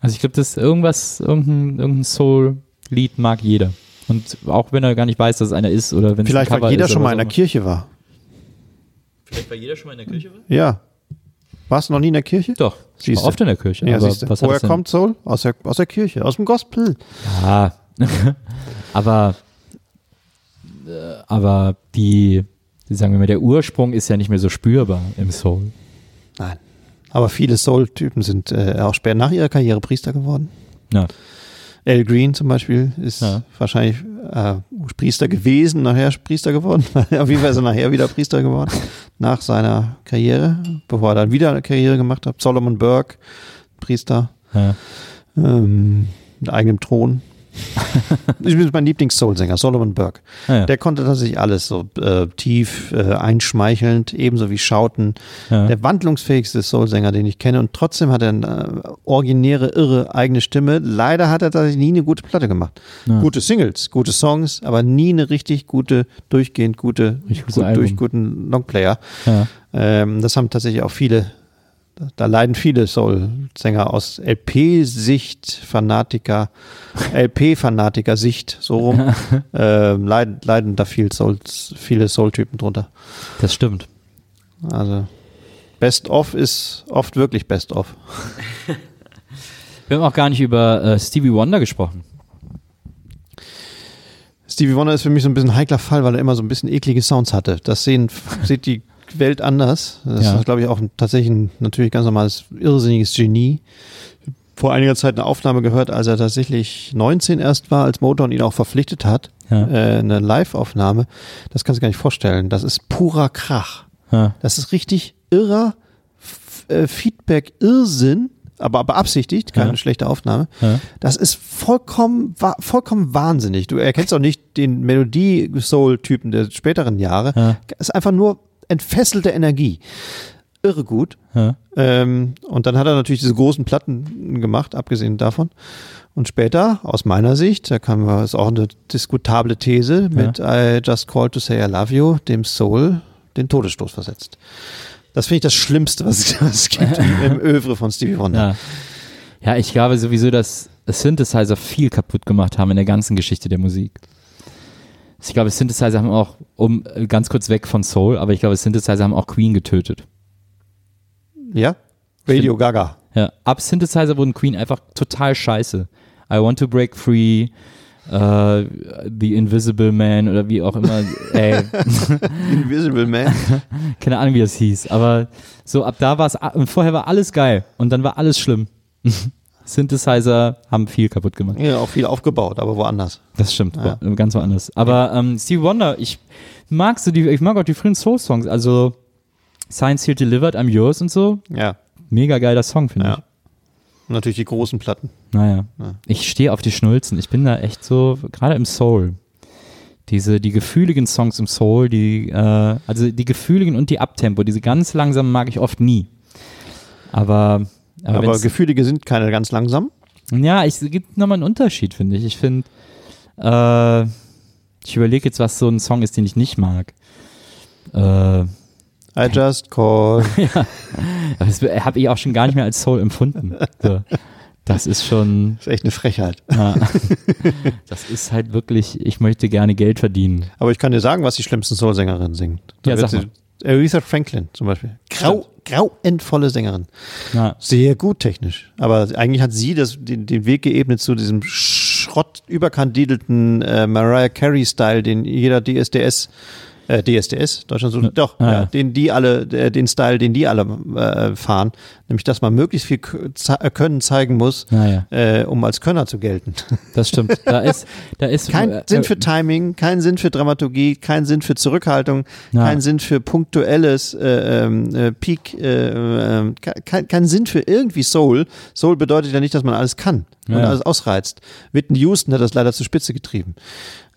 Also ich glaube, dass irgendwas, irgendein, irgendein Soul-Lied mag jeder. Und auch wenn er gar nicht weiß, dass es einer ist oder wenn Vielleicht, weil jeder ist schon mal in der Kirche war. Vielleicht weil jeder schon mal in der Kirche war? Ja. Warst du noch nie in der Kirche? Doch, ich Siehste. war oft in der Kirche. Ja, aber siehst du. was hat Woher das kommt Soul? Aus der, aus der Kirche, aus dem Gospel. Ja, <laughs> aber, äh, aber die, sagen wir mal, der Ursprung ist ja nicht mehr so spürbar im Soul. Nein. Aber viele Soul-Typen sind äh, auch später nach ihrer Karriere Priester geworden. Ja, Al Green zum Beispiel ist Ja. wahrscheinlich äh, Priester gewesen, nachher Priester geworden. <laughs> Auf jeden Fall ist er nachher wieder Priester geworden, nach seiner Karriere, bevor er dann wieder eine Karriere gemacht hat. Solomon Burke, Priester, ja. ähm, mit eigenem Thron. Ich bin mein Lieblings-Soul-Sänger, Solomon Burke. Ah, ja. Der konnte tatsächlich alles so äh, tief, äh, einschmeichelnd, ebenso wie Schauten. Ja. Der wandlungsfähigste Soul-Sänger, den ich kenne. Und trotzdem hat er eine äh, originäre, irre eigene Stimme. Leider hat er tatsächlich nie eine gute Platte gemacht. Ja. Gute Singles, gute Songs, aber nie eine richtig gute, durchgehend gute, Richtig gut, durch guten Longplayer. Ähm, das haben tatsächlich auch viele, da leiden viele Soul-Sänger aus LP-Sicht, Fanatiker, LP-Fanatiker-Sicht, so rum, <laughs> ähm, leiden, leiden da viel Soul, viele Soul-Typen drunter. Das stimmt. Also Best of ist oft wirklich Best of. Wir haben auch gar nicht über äh, Stevie Wonder gesprochen. Stevie Wonder ist für mich so ein bisschen ein heikler Fall, weil er immer so ein bisschen eklige Sounds hatte. Das sehen, <laughs> sieht die Welt anders. Das Ja. ist, glaube ich, auch tatsächlich ein natürlich ganz normales, irrsinniges Genie. Vor einiger Zeit eine Aufnahme gehört, als er tatsächlich 19 erst war, als Motown ihn auch verpflichtet hat. Ja. Äh, eine Live-Aufnahme. Das kannst du gar nicht vorstellen. Das ist purer Krach. Ja. Das ist richtig irrer äh, Feedback-Irrsinn, aber beabsichtigt, keine Ja. schlechte Aufnahme. Ja. Das ist vollkommen, vollkommen wahnsinnig. Du erkennst auch nicht den Melodie-Soul-Typen der späteren Jahre. Ja. Ist einfach nur entfesselte Energie. Irre gut. Ja. Ähm, und dann hat er natürlich diese großen Platten gemacht, abgesehen davon. Und später, aus meiner Sicht, da kann man, ist auch eine diskutable These, mit I Just Called to Say I Love You, dem Soul, den Todesstoß versetzt. Das finde ich das Schlimmste, was es, was es gibt im, <laughs> im Övre von Stevie Wonder. Ja. ja, ich glaube sowieso, dass Synthesizer viel kaputt gemacht haben in der ganzen Geschichte der Musik. Ich glaube, Synthesizer haben auch, um äh, ganz kurz weg von Soul, aber ich glaube, Synthesizer haben auch Queen getötet. Ja? Radio Gaga. Ja, ab Synthesizer wurden Queen einfach total scheiße. I Want to Break Free, äh, The Invisible Man oder wie auch immer. <laughs> Ey, Invisible Man. <laughs> keine Ahnung, wie das hieß. Aber so ab da war es, und vorher war alles geil und dann war alles schlimm. <laughs> Synthesizer haben viel kaputt gemacht. Ja, auch viel aufgebaut, aber woanders. Das stimmt, Ja. wo- ganz woanders. Aber ähm, Stevie Wonder, ich mag so die, ich mag auch die frühen Soul-Songs, also Science Here Delivered, I'm Yours und so. Ja. Mega geiler Song, finde Ja. ich. Und natürlich die großen Platten. Naja. Ja. Ich stehe auf die Schnulzen. Ich bin da echt so, gerade im Soul. Diese, die gefühligen Songs im Soul, die, äh, also die gefühligen und die Abtempo, diese ganz langsamen mag ich oft nie. Aber, aber, Aber, Gefühlige sind keine ganz langsam. ja, ich, es gibt nochmal einen Unterschied, finde ich. Ich finde, äh, ich überlege jetzt, was so ein Song ist, den ich nicht mag. Äh, I just call. <laughs> das habe ich auch schon gar nicht mehr als Soul empfunden. So. Das ist schon, Das ist echt eine Frechheit. ja, das ist halt wirklich, ich möchte gerne Geld verdienen. Aber ich kann dir sagen, was die schlimmsten Soul-Sängerinnen singen. Da Ja, sag sie- Aretha Franklin zum Beispiel. Grau, grauenvolle Sängerin. Ja, Sehr gut technisch. Aber eigentlich hat sie das, den, den Weg geebnet zu diesem Schrott überkandidelten äh, Mariah Carey-Style, den jeder DSDS, äh, DSDS, Deutschland so, doch, ah, ja, ja. den die alle, äh, den Style, den die alle äh, fahren. Nämlich, dass man möglichst viel äh, Können zeigen muss, naja, äh, um als Könner zu gelten. <laughs> das stimmt. Da ist, da ist Kein äh, Sinn für Timing, kein Sinn für Dramaturgie, kein Sinn für Zurückhaltung, Ja. kein Sinn für punktuelles äh, ähm, äh, Peak, äh, äh, kein, kein Sinn für irgendwie Soul. Soul bedeutet ja nicht, dass man alles kann und Ja. alles ausreizt. Whitney Houston hat das leider zur Spitze getrieben.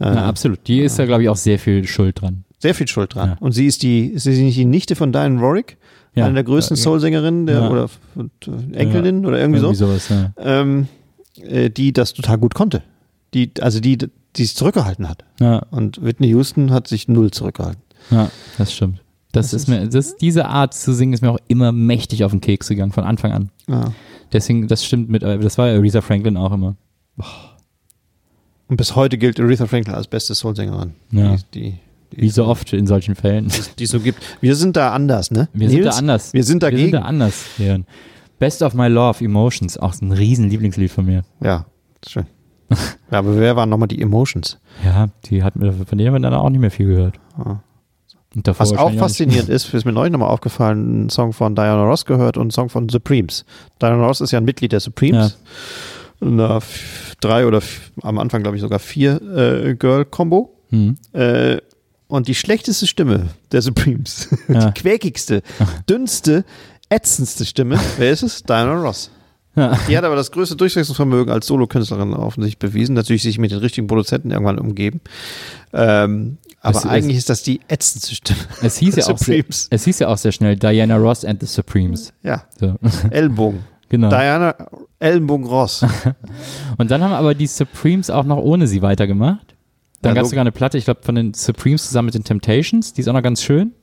Äh, Na, absolut. Die ist da, glaube ich, auch sehr viel Schuld dran. sehr viel Schuld dran. Ja. Und sie ist die, ist sie nicht die Nichte von Diane Warwick? Ja. Eine der größten Ja. Soul-Sängerinnen oder äh, Enkelin oder irgendwie, Irgendwie so, sowas, ähm, äh, die das total gut konnte. Die, also die, die es zurückgehalten hat. Und Whitney Houston hat sich null zurückgehalten. ja, das stimmt. Das, ist mir, das, diese Art zu singen ist mir auch immer mächtig auf den Keks gegangen, von Anfang an. Deswegen, das stimmt mit, das war ja Aretha Franklin auch immer. Und bis heute gilt Aretha Franklin als beste Soul-Sängerin. Ja. Die, die, die, Wie so oft in solchen Fällen. Die es so gibt. Wir sind da anders, ne? Wir sind Nils? da anders. Wir sind Wir dagegen. sind da anders, Leon. Best of My Love, Emotions, auch ein riesen Lieblingslied von mir. ja, schön. ja, aber wer waren nochmal die Emotions? Ja, die hat mir, von denen haben wir dann auch nicht mehr viel gehört. Ja. Davor Was auch faszinierend ist, ist mir neulich nochmal aufgefallen, ein Song von Diana Ross gehört und ein Song von Supremes. Diana Ross ist ja ein Mitglied der Supremes. Eine f- drei oder am Anfang, glaube ich, sogar vier äh, Girl-Combo. Hm. Äh, und die schlechteste Stimme der Supremes, <laughs> Ja. die quäkigste, <laughs> dünnste, ätzendste Stimme, wer ist es? Diana Ross. Ja. Die hat aber das größte Durchsetzungsvermögen als Solokünstlerin offensichtlich bewiesen. Natürlich sich mit den richtigen Produzenten irgendwann umgeben. Ähm, aber Es- es- eigentlich ist das die ätzendste Stimme. Es hieß, ja auch sehr, es hieß ja auch sehr schnell Diana Ross and the Supremes. Ja, So. Ellenbogen. Genau. Diana Ellenbogen Ross. <laughs> Und dann haben aber die Supremes auch noch ohne sie weitergemacht. Dann Ja, gab es so- sogar eine Platte, ich glaube, von den Supremes zusammen mit den Temptations. Die ist auch noch ganz schön.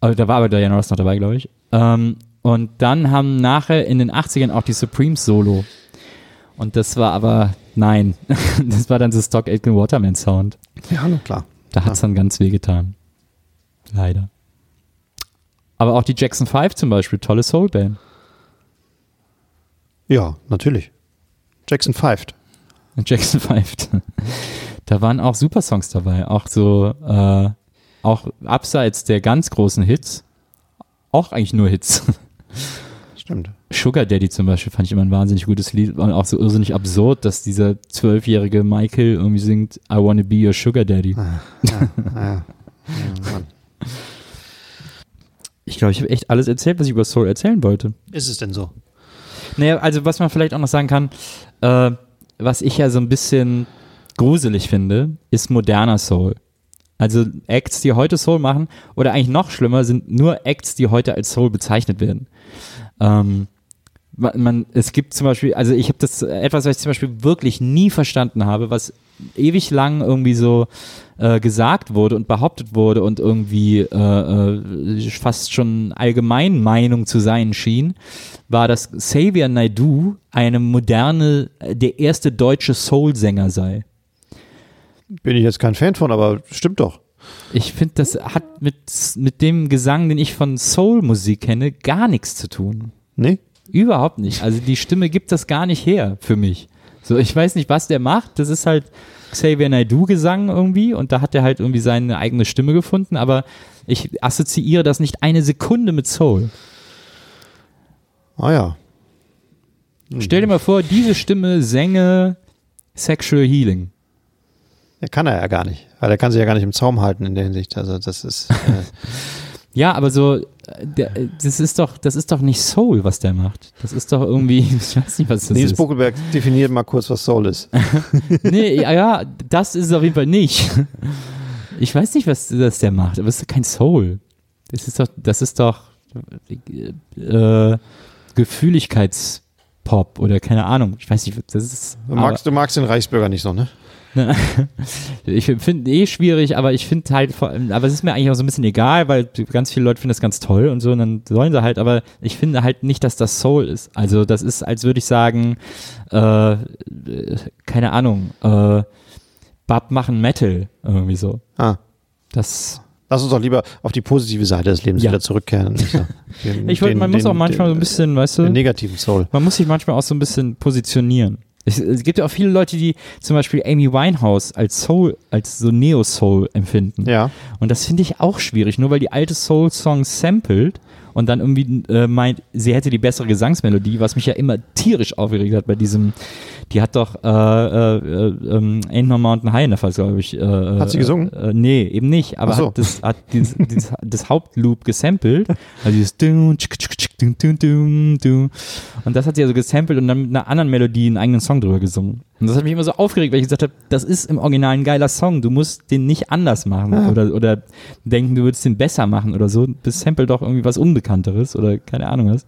Also, da war aber Diana Ross noch dabei, glaube ich. Ähm, und dann haben nachher in den 80ern auch die Supremes Solo. Und das war aber, nein, <laughs> das war dann so Stock Aitken Waterman Sound. ja, na klar. Da hat es dann ganz weh getan. Leider. Aber auch die Jackson 5 zum Beispiel, tolle Soulband. Ja, natürlich. Jackson pfeift. <laughs> Jackson 5. <laughs> Da waren auch super Songs dabei, auch so, äh, auch abseits der ganz großen Hits, auch eigentlich nur Hits. <laughs> Stimmt. Sugar Daddy zum Beispiel fand ich immer ein wahnsinnig gutes Lied und auch so irrsinnig absurd, dass dieser zwölfjährige Michael irgendwie singt I wanna be your Sugar Daddy. Ja, ja, ja, Mann. Ich glaube, ich habe echt alles erzählt, was ich über Soul erzählen wollte. Ist es denn so? Naja, also was man vielleicht auch noch sagen kann, äh, was ich ja so ein bisschen gruselig finde, ist moderner Soul. Also Acts, die heute Soul machen, oder eigentlich noch schlimmer, sind nur Acts, die heute als Soul bezeichnet werden. Ähm, man, man, es gibt zum Beispiel, also ich habe das etwas, was ich zum Beispiel wirklich nie verstanden habe, was ewig lang irgendwie so äh, gesagt wurde und behauptet wurde und irgendwie äh, äh, fast schon allgemein Meinung zu sein schien, war, dass Xavier Naidoo eine moderne, der erste deutsche Soul-Sänger sei. Bin ich jetzt kein Fan von, aber stimmt doch. Ich finde, das hat mit, mit dem Gesang, den ich von Soul-Musik kenne, gar nichts zu tun. Nee? Überhaupt nicht. Also die Stimme gibt das gar nicht her für mich. So, ich weiß nicht, was der macht. Das ist halt Xavier Naidoo Gesang irgendwie und da hat er halt irgendwie seine eigene Stimme gefunden, aber ich assoziiere das nicht eine Sekunde mit Soul. Ah ja. Stell dir mal vor, diese Stimme sänge Sexual Healing. Der kann er ja gar nicht, weil er kann sich ja gar nicht im Zaum halten in der Hinsicht. Also das ist äh, <laughs> Ja, aber so, das ist doch, das ist doch nicht Soul, was der macht. Das ist doch irgendwie, <laughs> ich weiß nicht, was das Nils ist. Buckelberg definiert mal kurz, was Soul ist. <laughs> Nee, ja, ja, das ist es auf jeden Fall nicht. Ich weiß nicht, was das der macht, aber es ist doch kein Soul. Das ist doch, das ist doch äh, Gefühligkeitspop oder keine Ahnung. Ich weiß nicht, das ist. Du magst, du magst den Reichsbürger nicht so, ne? <laughs> Ich finde eh schwierig, aber ich finde halt aber es ist mir eigentlich auch so ein bisschen egal, weil ganz viele Leute finden das ganz toll und so, und dann sollen sie halt, aber ich finde halt nicht, dass das Soul ist. Also das ist, als würde ich sagen, äh, keine Ahnung, äh, Bab machen Metal, irgendwie so. Ah. Das, Lass uns doch lieber auf die positive Seite des Lebens Ja. wieder zurückkehren. <laughs> so den, ich wollte, man den- muss auch den- manchmal so ein den- bisschen, weißt du, Den negativen Soul. man muss sich manchmal auch so ein bisschen positionieren. Es, es gibt ja auch viele Leute, die zum Beispiel Amy Winehouse als Soul, als so Neo-Soul empfinden. Ja. Und das finde ich auch schwierig, nur weil die alte Soul-Songs samplet und dann irgendwie äh, meint, sie hätte die bessere Gesangsmelodie, was mich ja immer tierisch aufgeregt hat bei diesem, die hat doch äh, äh, äh, Ain't No Mountain High in der Fall, glaube ich. Äh, Hat sie gesungen? Äh, nee, eben nicht, aber so. hat das, hat dieses, <laughs> dieses, das Hauptloop gesampelt, also dieses <laughs> dun, dun, dun, dun, und das hat sie also gesampelt und dann mit einer anderen Melodie einen eigenen Song drüber gesungen. Und das hat mich immer so aufgeregt, weil ich gesagt habe, das ist im Original ein geiler Song, du musst den nicht anders machen Ja. oder, oder denken, du würdest den besser machen oder so. Das sample doch irgendwie was Unbekannteres oder keine Ahnung was.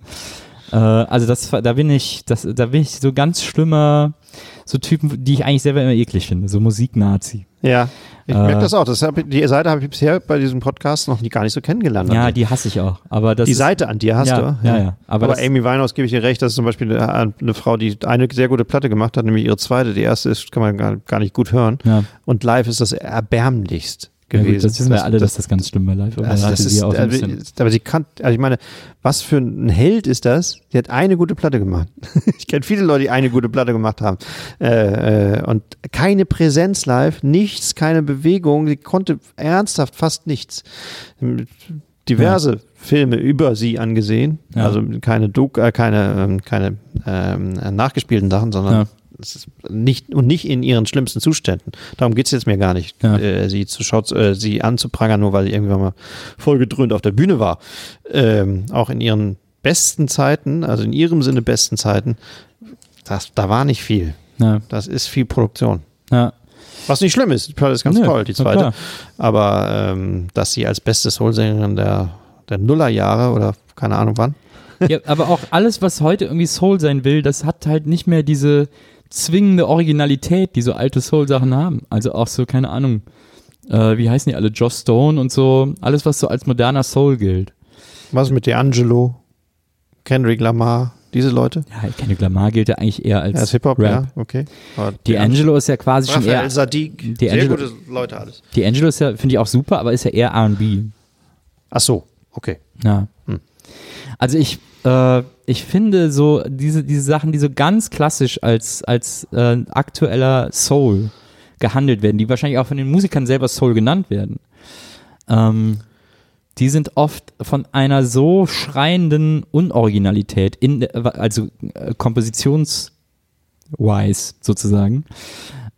Äh, also das, da bin ich, das, da bin ich so ganz schlimmer, so Typen, die ich eigentlich selber immer eklig finde, so Musiknazi. Ja. Ich Äh, merke das auch. Das hab, die Seite habe ich bisher bei diesem Podcast noch nie, gar nicht so kennengelernt. Ja, die hasse ich auch. Aber das die ist, Seite an dir hast ja, du. Ja, ja. Aber, Aber, Amy Winehouse gebe ich dir recht, das ist zum Beispiel eine, eine Frau, die eine sehr gute Platte gemacht hat, nämlich ihre zweite. Die erste ist, kann man gar, gar nicht gut hören. ja. Und live ist das erbärmlichst Ja, gewesen. gut, das wissen wir alle, dass das ganz schlimm war live. Aber also da das sie ist, aber sie kann, also ich meine, was für ein Held ist das? Die hat eine gute Platte gemacht. <laughs> ich kenne viele Leute, die eine gute Platte gemacht haben. Äh, äh, und keine Präsenz live, nichts, keine Bewegung. Sie konnte ernsthaft fast nichts. Diverse Filme über sie angesehen. Ja. Also keine Doku, äh, keine, ähm, keine ähm, nachgespielten Sachen, sondern Ja. Nicht und nicht in ihren schlimmsten Zuständen. Darum geht es jetzt mir gar nicht, Ja. äh, sie zu schaut, äh, sie anzuprangern, nur weil sie irgendwann mal vollgedröhnt auf der Bühne war. Ähm, auch in ihren besten Zeiten, also in ihrem Sinne besten Zeiten, das, da war nicht viel. ja, Das ist viel Produktion. ja. Was nicht schlimm ist, die Platte ist ganz Nö, toll, die zweite. Aber ähm, dass sie als beste Soulsängerin der, der Nullerjahre oder keine Ahnung wann, ja, aber auch alles, was heute irgendwie Soul sein will, das hat halt nicht mehr diese zwingende Originalität, die so alte Soul-Sachen haben. Also auch so, keine Ahnung, äh, wie heißen die alle, Joss Stone und so, alles, was so als moderner Soul gilt. was mit D'Angelo, Kendrick Lamar, diese Leute? Ja, Kendrick Lamar gilt ja eigentlich eher als Ja, ist Hip-Hop, ja, okay. D'Angelo ist ja quasi schon Raphael eher, Sadiq, sehr gute Leute alles. D'Angelo ist ja, finde ich auch super, aber ist ja eher R&B. Ach so, okay. Ja. Hm. Also ich, äh, ich finde so diese, diese Sachen, die so ganz klassisch als, als äh, aktueller Soul gehandelt werden, die wahrscheinlich auch von den Musikern selber Soul genannt werden, ähm, die sind oft von einer so schreienden Unoriginalität, in, also äh, kompositions wise sozusagen.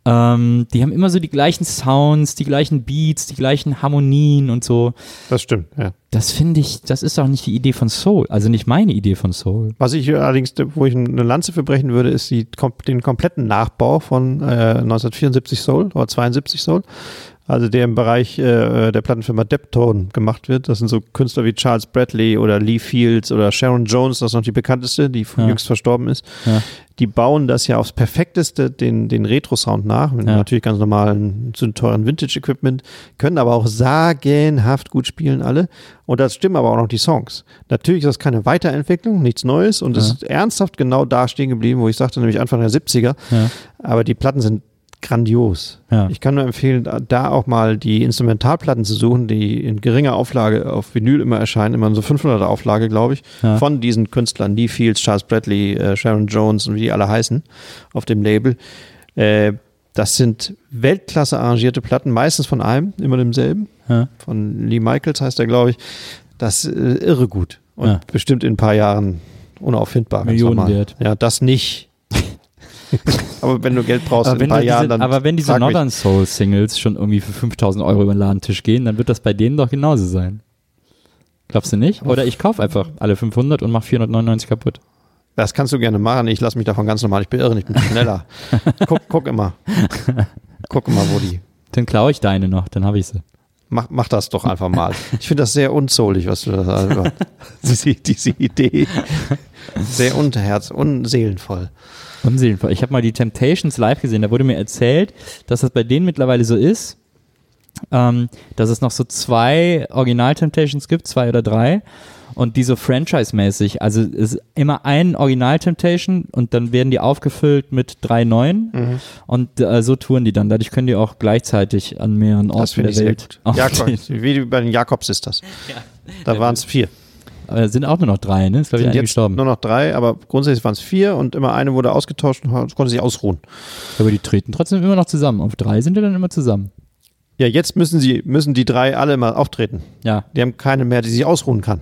Ähm, die haben immer so die gleichen Sounds, die gleichen Beats, die gleichen Harmonien und so. Das stimmt, ja. Das finde ich, das ist auch nicht die Idee von Soul, also nicht meine Idee von Soul. Was ich allerdings, wo ich eine Lanze verbrechen würde, ist die, den kompletten Nachbau von äh, 1974 Soul oder 72 Soul. Also der im Bereich äh, der Plattenfirma Deptone gemacht wird. Das sind so Künstler wie Charles Bradley oder Lee Fields oder Sharon Jones, das ist noch die bekannteste, die ja. jüngst verstorben ist. Ja. Die bauen das ja aufs perfekteste, den, den Retro-Sound nach, mit ja. natürlich ganz normalen, zu teuren Vintage-Equipment, können aber auch sagenhaft gut spielen alle. Und das stimmen aber auch noch die Songs. Natürlich ist das keine Weiterentwicklung, nichts Neues und es ist ernsthaft genau da stehen geblieben, wo ich sagte, nämlich Anfang der 70er. Aber die Platten sind grandios. Ja. Ich kann nur empfehlen, da auch mal die Instrumentalplatten zu suchen, die in geringer Auflage auf Vinyl immer erscheinen, immer in so 500er Auflage, glaube ich, ja. von diesen Künstlern, Lee Fields, Charles Bradley, äh, Sharon Jones und wie die alle heißen auf dem Label. Äh, das sind Weltklasse arrangierte Platten, meistens von einem, immer demselben. Ja. Von Lee Michaels heißt er, glaube ich. Das ist äh, irre gut und bestimmt in ein paar Jahren unauffindbar. Millionen wert. Ja, das nicht. <laughs> aber wenn du Geld brauchst aber in ein paar Jahren, dann. Aber wenn diese Northern Soul Singles schon irgendwie für 5000 Euro über den Ladentisch gehen, dann wird das bei denen doch genauso sein. Glaubst du nicht? Oder ich kaufe einfach alle 500 und mache 499 kaputt. Das kannst du gerne machen. Ich lasse mich davon ganz normal. Ich bin irre, ich bin schneller. <laughs> guck, guck immer. Guck immer, wo die. Dann klaue ich deine noch, dann habe ich sie. Mach, mach das doch einfach mal. <laughs> Ich finde das sehr unzollig, was du da sagst. <laughs> diese, diese Idee. Sehr unterherz, unseelenvoll. Unseelenvoll. Ich habe mal die Temptations live gesehen. Da wurde mir erzählt, dass das bei denen mittlerweile so ist, ähm, dass es noch so zwei Original-Temptations gibt, zwei oder drei. Und die so franchise-mäßig, also es ist immer ein Original-Temptation und dann werden die aufgefüllt mit drei neuen mhm. und äh, so touren die dann. Dadurch können die auch gleichzeitig an mehreren Orten der Welt. Jakob, wie bei den Jakob-Sisters. Ja. Da waren es vier. Aber sind auch nur noch drei, ne? Ist, glaube ich, jetzt gestorben. Nur noch drei, aber grundsätzlich waren es vier und immer eine wurde ausgetauscht und konnte sich ausruhen. Aber die treten trotzdem immer noch zusammen. Auf drei sind die dann immer zusammen. Ja, jetzt müssen sie, müssen die drei alle mal auftreten. Ja. Die haben keine mehr, die sich ausruhen kann.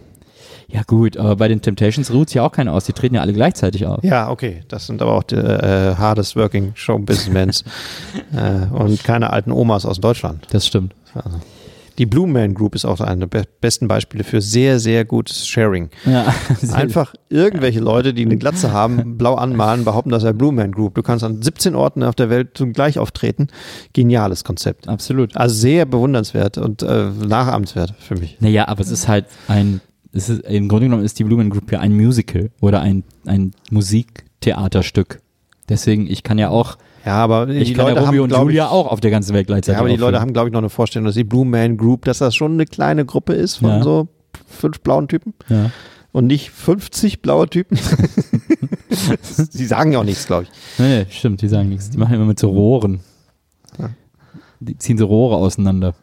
Ja, gut, aber bei den Temptations ruht es ja auch keiner aus. Die treten ja alle gleichzeitig auf. Ja, okay. Das sind aber auch die äh, hardest working show businessmen <laughs> äh, und keine alten Omas aus Deutschland. Das stimmt. Also. Die Blue Man Group ist auch eine der besten Beispiele für sehr, sehr gutes Sharing. Ja, <laughs> Einfach irgendwelche Leute, die eine Glatze haben, blau anmalen, behaupten, das sei Blue Man Group. Du kannst an 17 Orten auf der Welt gleich auftreten. Geniales Konzept. Absolut. Also sehr bewundernswert und äh, nachahmenswert für mich. Naja, aber es ist halt ein, es ist, im Grunde genommen ist die Blue Man Group ja ein Musical oder ein, ein Musiktheaterstück. Deswegen, ich kann ja auch ja, aber ich die kann Leute ja Romeo haben, und Julia ich, auch auf der ganzen Welt gleichzeitig. Ja, aber die Leute haben, glaube ich, noch eine Vorstellung, dass die Blue Man Group, dass das schon eine kleine Gruppe ist von ja. so fünf blauen Typen. Ja. Und nicht 50 blaue Typen. <laughs> die sagen ja auch nichts, glaube ich. Nee, stimmt, die sagen nichts. Die machen immer mit so Rohren. Die ziehen so Rohre auseinander.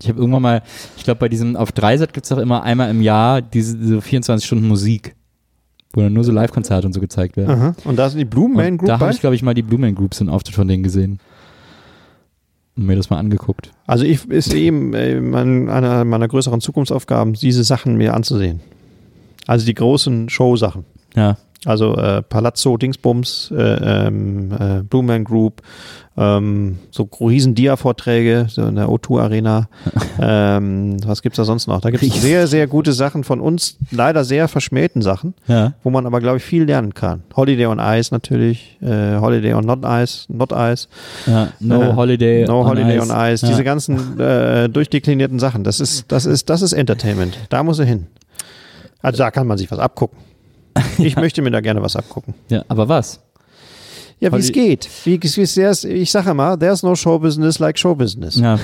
Ich habe irgendwann mal, ich glaube, bei diesem, auf Dreisat gibt es doch immer einmal im Jahr diese, diese 24 Stunden Musik wo dann nur so Live-Konzerte und so gezeigt werden. Aha. Und da sind die Blue Man Group Da habe ich, glaube ich, mal die Blue Man Groups in Auftritt von denen gesehen. Und mir das mal angeguckt. Also ich ist eben äh, mein, einer meiner größeren Zukunftsaufgaben, diese Sachen mir anzusehen. Also die großen Show-Sachen. Ja. Also äh, Palazzo, Dingsbums, äh, ähm, äh, Blue Man Group, ähm, so riesen Dia-Vorträge so in der O2 Arena. <laughs> ähm, was gibt's da sonst noch? Da gibt es sehr, sehr gute Sachen von uns, leider sehr verschmähten Sachen, ja. wo man aber, glaube ich, viel lernen kann. Holiday on Ice natürlich, äh, Holiday on Not Ice, Not Ice. Ja, no äh, Holiday No on Holiday Ice. on Ice. Ja. Diese ganzen äh, durchdeklinierten Sachen, das ist, das ist, das ist Entertainment. Da muss er hin. Also da kann man sich was abgucken. <laughs> Ich möchte mir da gerne was abgucken. Ja, aber was? Ja, wie es geht. Wie, wie, ich sage immer, there's no show business like show business. Ja.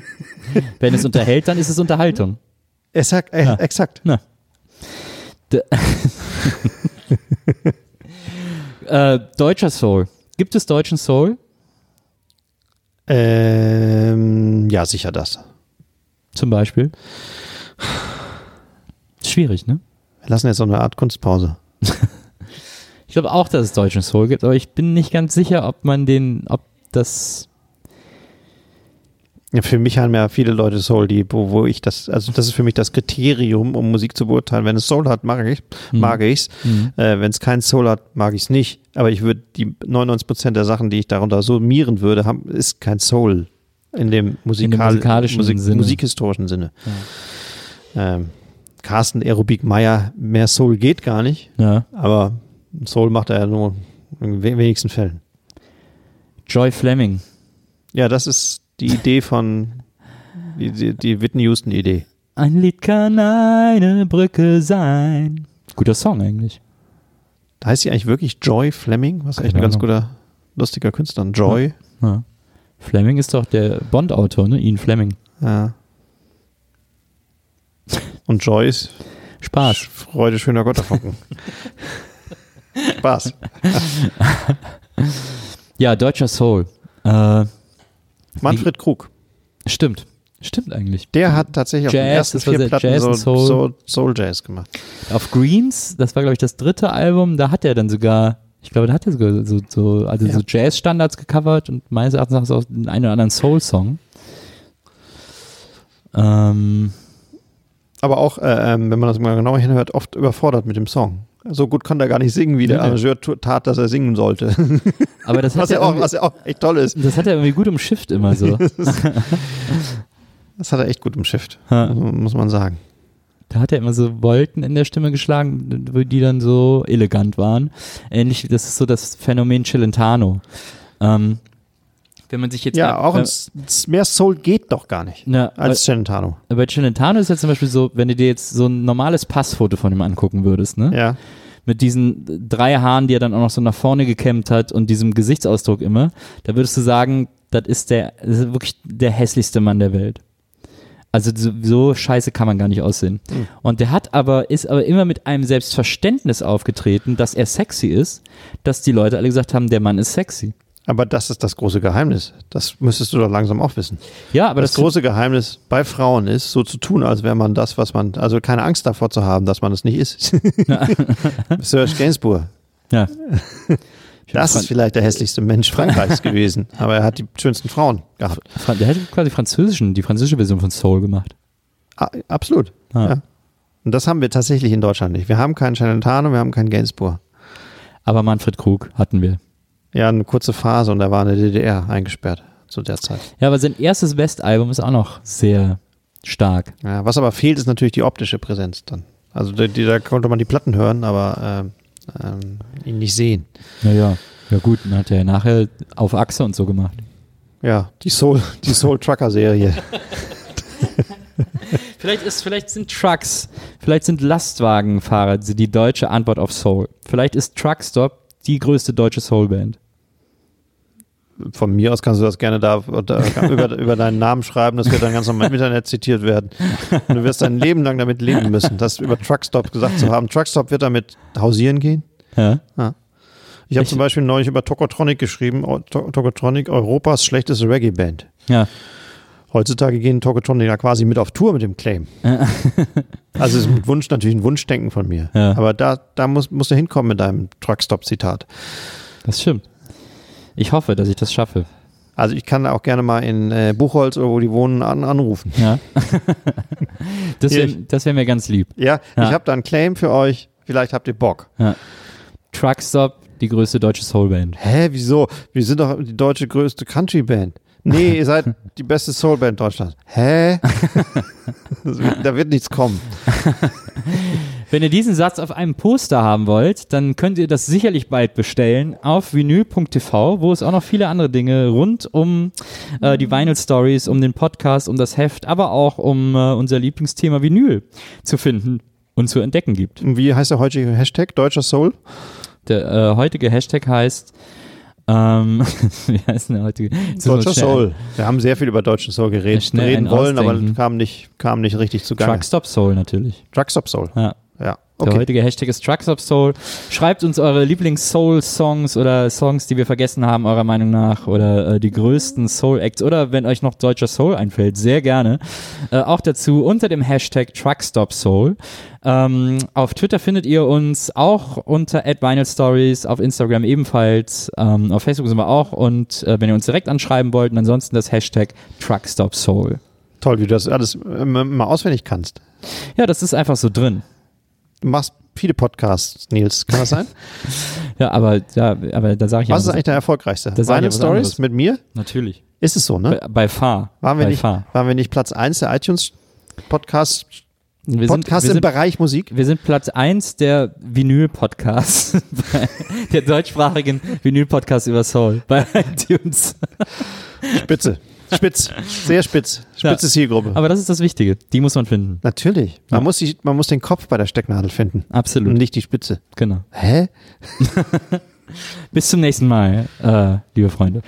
<laughs> Wenn es unterhält, dann ist es Unterhaltung. Exakt. Äh, ja. exakt. <laughs> äh, deutscher Soul. Gibt es deutschen Soul? Ähm, ja, sicher das. Zum Beispiel? Schwierig, ne? Wir lassen jetzt so eine Art Kunstpause. <laughs> ich glaube auch, dass es deutschen Soul gibt, aber ich bin nicht ganz sicher, ob man den, ob das Ja, für mich haben ja viele Leute Soul, die, wo, wo ich das, also das ist für mich das Kriterium, um Musik zu beurteilen. Wenn es Soul hat, mag ich, Mhm. mag ich's. Mhm. Äh, Wenn es kein Soul hat, mag ich's nicht. Aber ich würde die 99 Prozent der Sachen, die ich darunter summieren würde, haben, ist kein Soul in dem musikal musikalischen Musik, Sinne. musikhistorischen Sinne. Ähm, Carsten Aerobik Meyer, mehr Soul geht gar nicht, Ja. aber Soul macht er ja nur in we- wenigsten Fällen. Joy Fleming. Ja, das ist die Idee von die, die, die Whitney Houston Idee. Ein Lied kann eine Brücke sein. Guter Song eigentlich. Da heißt sie eigentlich wirklich Joy Fleming, was echt ein Keine ganz guter, lustiger Künstler. Joy. Ja. Fleming ist doch der Bond-Autor, ne? Ian Fleming. Ja. Und Joy ist Spaß. Freude schöner Gotterfunken. <laughs> Spaß. Ja, deutscher Soul. Äh, Manfred Krug. stimmt. Stimmt eigentlich. Der hat tatsächlich auf den Jazz, ersten vier Platten Jazz Soul. so Soul Jazz gemacht. Auf Greens, das war, glaube ich, das dritte Album, da hat er dann sogar, ich glaube, da hat er sogar so, so, also Ja. so Jazz-Standards gecovert und meines Erachtens auch den einen oder anderen Soul-Song. Ähm, Aber auch, äh, ähm, wenn man das mal genauer hinhört, oft überfordert mit dem Song. So gut konnte er gar nicht singen, wie der Nee. Arrangeur tat, dass er singen sollte. <laughs> aber das hat, Was er ja auch, was ja auch echt toll ist. das hat er irgendwie gut umschifft immer so. <laughs> Das hat er echt gut im Shift, muss man sagen. Da hat er immer so Wolken in der Stimme geschlagen, die dann so elegant waren. Ähnlich, das ist so das Phänomen Celentano. Ähm, wenn man sich jetzt Ja, auch äh, ein, S- mehr Soul geht doch gar nicht na, als Celentano. Bei bei Celentano ist ja zum Beispiel so, wenn du dir jetzt so ein normales Passfoto von ihm angucken würdest, ne? Ja. Mit diesen drei Haaren, die er dann auch noch so nach vorne gekämmt hat und diesem Gesichtsausdruck immer, da würdest du sagen, das ist der, das ist wirklich der hässlichste Mann der Welt. Also so, so scheiße kann man gar nicht aussehen. Mhm. Und der hat aber, ist aber immer mit einem Selbstverständnis aufgetreten, dass er sexy ist, dass die Leute alle gesagt haben, der Mann ist sexy. Aber das ist das große Geheimnis. Das müsstest du doch langsam auch wissen. Ja, aber das, das, große Geheimnis bei Frauen ist, so zu tun, als wäre man das, was man, also keine Angst davor zu haben, dass man es nicht ist. <laughs> Serge Gainsbourg. ja. <laughs> Das ist vielleicht der hässlichste Mensch Frankreichs gewesen, aber er hat die schönsten Frauen gehabt. Der hätte quasi französischen, die französische Version von Soul gemacht. Ah, absolut. Ah. Ja. Und das haben wir tatsächlich in Deutschland nicht. Wir haben keinen Celentano, wir haben keinen Gainsbourg. Aber Manfred Krug hatten wir. Ja, eine kurze Phase und er war in der DDR eingesperrt zu der Zeit. Ja, aber sein erstes West-Album ist auch noch sehr stark. Ja, was aber fehlt, ist natürlich die optische Präsenz dann. Also die, da konnte man die Platten hören, aber ähm, ähm, ihn nicht sehen. Naja, ja gut, dann hat er ja nachher auf Achse und so gemacht. Ja, die Soul, die Soul Trucker Serie. <laughs> Vielleicht, ist, vielleicht sind Trucks, vielleicht sind Lastwagenfahrer die deutsche Antwort auf Soul. Vielleicht ist Truckstop die größte deutsche Soulband. Von mir aus kannst du das gerne da, da über, über deinen Namen schreiben, das wird dann ganz normal im Internet zitiert werden. Und du wirst dein Leben lang damit leben müssen, das über Truckstop gesagt zu haben. Truckstop wird damit hausieren gehen. Ja? Ich habe zum Beispiel neulich über Tokotronic geschrieben, O- To- Tokotronic, Europas schlechteste Reggae-Band. Ja. Heutzutage gehen Tokotronic ja quasi mit auf Tour mit dem Claim. <laughs> also ist mit Wunsch natürlich ein Wunschdenken von mir. Ja. Aber da, da musst, musst du hinkommen mit deinem Truckstop-Zitat. Das stimmt. Ich hoffe, dass ich das schaffe. Also ich kann auch gerne mal in äh, Buchholz oder wo die wohnen an, anrufen. Ja. <laughs> das wäre wär mir ganz lieb. Ja, Ja. ich habe da einen Claim für euch. Vielleicht habt ihr Bock. Truckstop, die größte deutsche Soulband. Hä, wieso? Wir sind doch die deutsche größte Country-Band. Nee, ihr seid <laughs> die beste Soul-Band Deutschlands. Hä? <laughs> Da wird nichts kommen. Wenn ihr diesen Satz auf einem Poster haben wollt, dann könnt ihr das sicherlich bald bestellen auf vinyl.tv, wo es auch noch viele andere Dinge rund um äh, die Vinyl Stories, um den Podcast, um das Heft, aber auch um äh, unser Lieblingsthema Vinyl zu finden und zu entdecken gibt. Wie heißt der heutige Hashtag? Deutscher Soul? Der äh, heutige Hashtag heißt ähm, <laughs> wie heißt denn der heutige? Deutscher Soul. Wir haben sehr viel über deutschen Soul geredet, reden wollen, aber ausdenken. kam nicht, kam nicht richtig zu Gange. Truckstop Soul natürlich. Truckstop Soul. Ja. Ja. Der Okay. heutige Hashtag ist Trucks of Soul. Schreibt uns eure Lieblings-Soul-Songs oder Songs, die wir vergessen haben, eurer Meinung nach, oder äh, die größten Soul-Acts oder wenn euch noch deutscher Soul einfällt, sehr gerne. Äh, auch dazu unter dem Hashtag TruckstopSoul. Ähm, auf Twitter findet ihr uns auch unter @vinylstories, auf Instagram ebenfalls, ähm, auf Facebook sind wir auch und äh, wenn ihr uns direkt anschreiben wollt, ansonsten das Hashtag TruckstopSoul. Toll, wie du das alles äh, mal auswendig kannst. Ja, das ist einfach so drin. Du machst viele Podcasts, Nils. Kann das sein? <laughs> Ja, aber, ja, aber da sage ich ja Was ist eigentlich der erfolgreichste? Ich Vinyl Stories mit mir? Natürlich. Ist es so, ne? Bei, bei Fahr. Waren wir, bei nicht, Fahr. waren wir nicht Platz 1 der iTunes Podcast, Wir sind, Podcast wir, im sind, Bereich Musik? wir sind Platz 1 der Vinyl-Podcasts. <laughs> der deutschsprachigen Vinyl-Podcast über Soul bei <laughs> iTunes. Spitze. Spitz. Sehr spitz. Spitze Ja. Zielgruppe. Aber das ist das Wichtige. Die muss man finden. Natürlich. Man, Ja. muss die, man muss den Kopf bei der Stecknadel finden. Absolut. Und nicht die Spitze. Genau. Hä? <laughs> Bis zum nächsten Mal, äh, liebe Freunde.